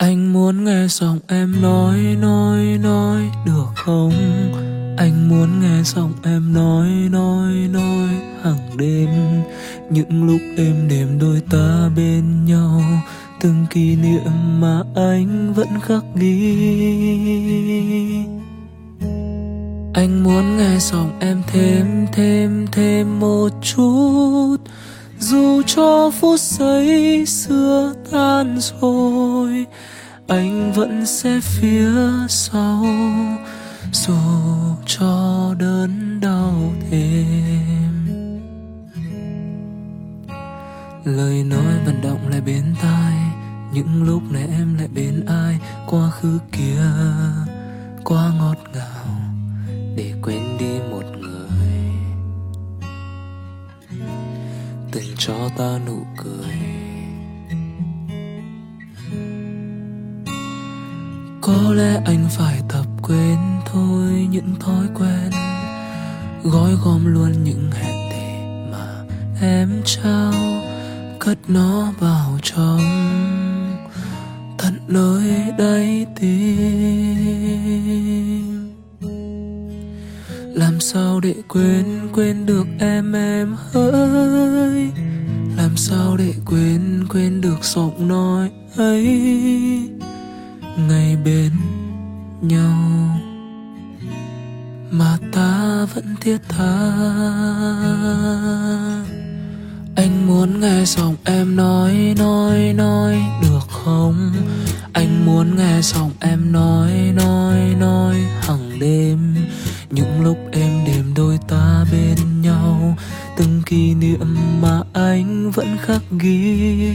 Anh muốn nghe giọng em nói nói nói, được không? Anh muốn nghe giọng em nói nói nói, hàng đêm. Những lúc êm đềm đôi ta bên nhau, Từng kỷ niệm mà anh vẫn khắc ghi. Anh muốn nghe giọng em thêm thêm thêm một chút dù cho phút giây xưa tan rồi, anh vẫn sẽ phía sau, dù cho đớn đau thêm. Lời nói vận động lại bên tai, những lúc này em lại bên ai, quá khứ kia, quá ngọt ngào, để quên đi một ngày từng cho ta nụ cười. Có lẽ anh phải tập quên thôi những thói quen, gói gom luôn những hẹn thề mà em trao, cất nó vào trong tận nơi đáy tim sao để quên quên được em em hỡi? làm sao để quên quên được giọng nói ấy? Ngày bên nhau, mà ta vẫn thiết tha. Anh muốn nghe giọng em nói nói nói được không? Anh muốn nghe giọng em nói nói nói hằng đêm. Những lúc nhau từng kỷ niệm mà anh vẫn khắc ghi.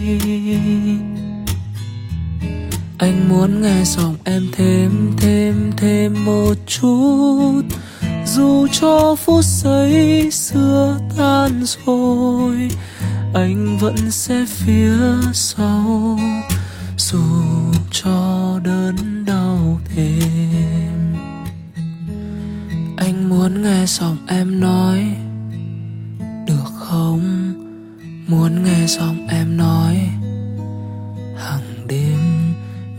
Anh muốn nghe giọng em thêm thêm thêm một chút. Dù cho phút giây xưa tan rồi, anh vẫn sẽ phía sau. Dù cho đớn đau thêm. Anh muốn nghe giọng em nói muốn nghe xong em nói, hàng đêm,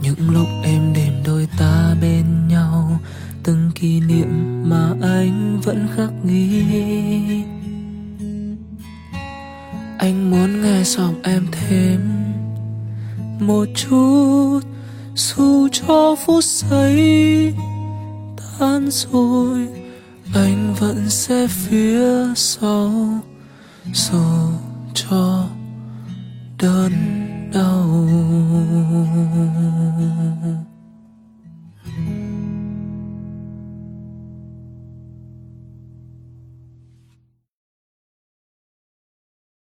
những lúc em đêm đôi ta bên nhau, từng kỷ niệm mà anh vẫn khắc ghi. Anh muốn nghe xong em thêm một chút, dù cho phút giây tan rồi, anh vẫn sẽ phía sau. Rồi 做得到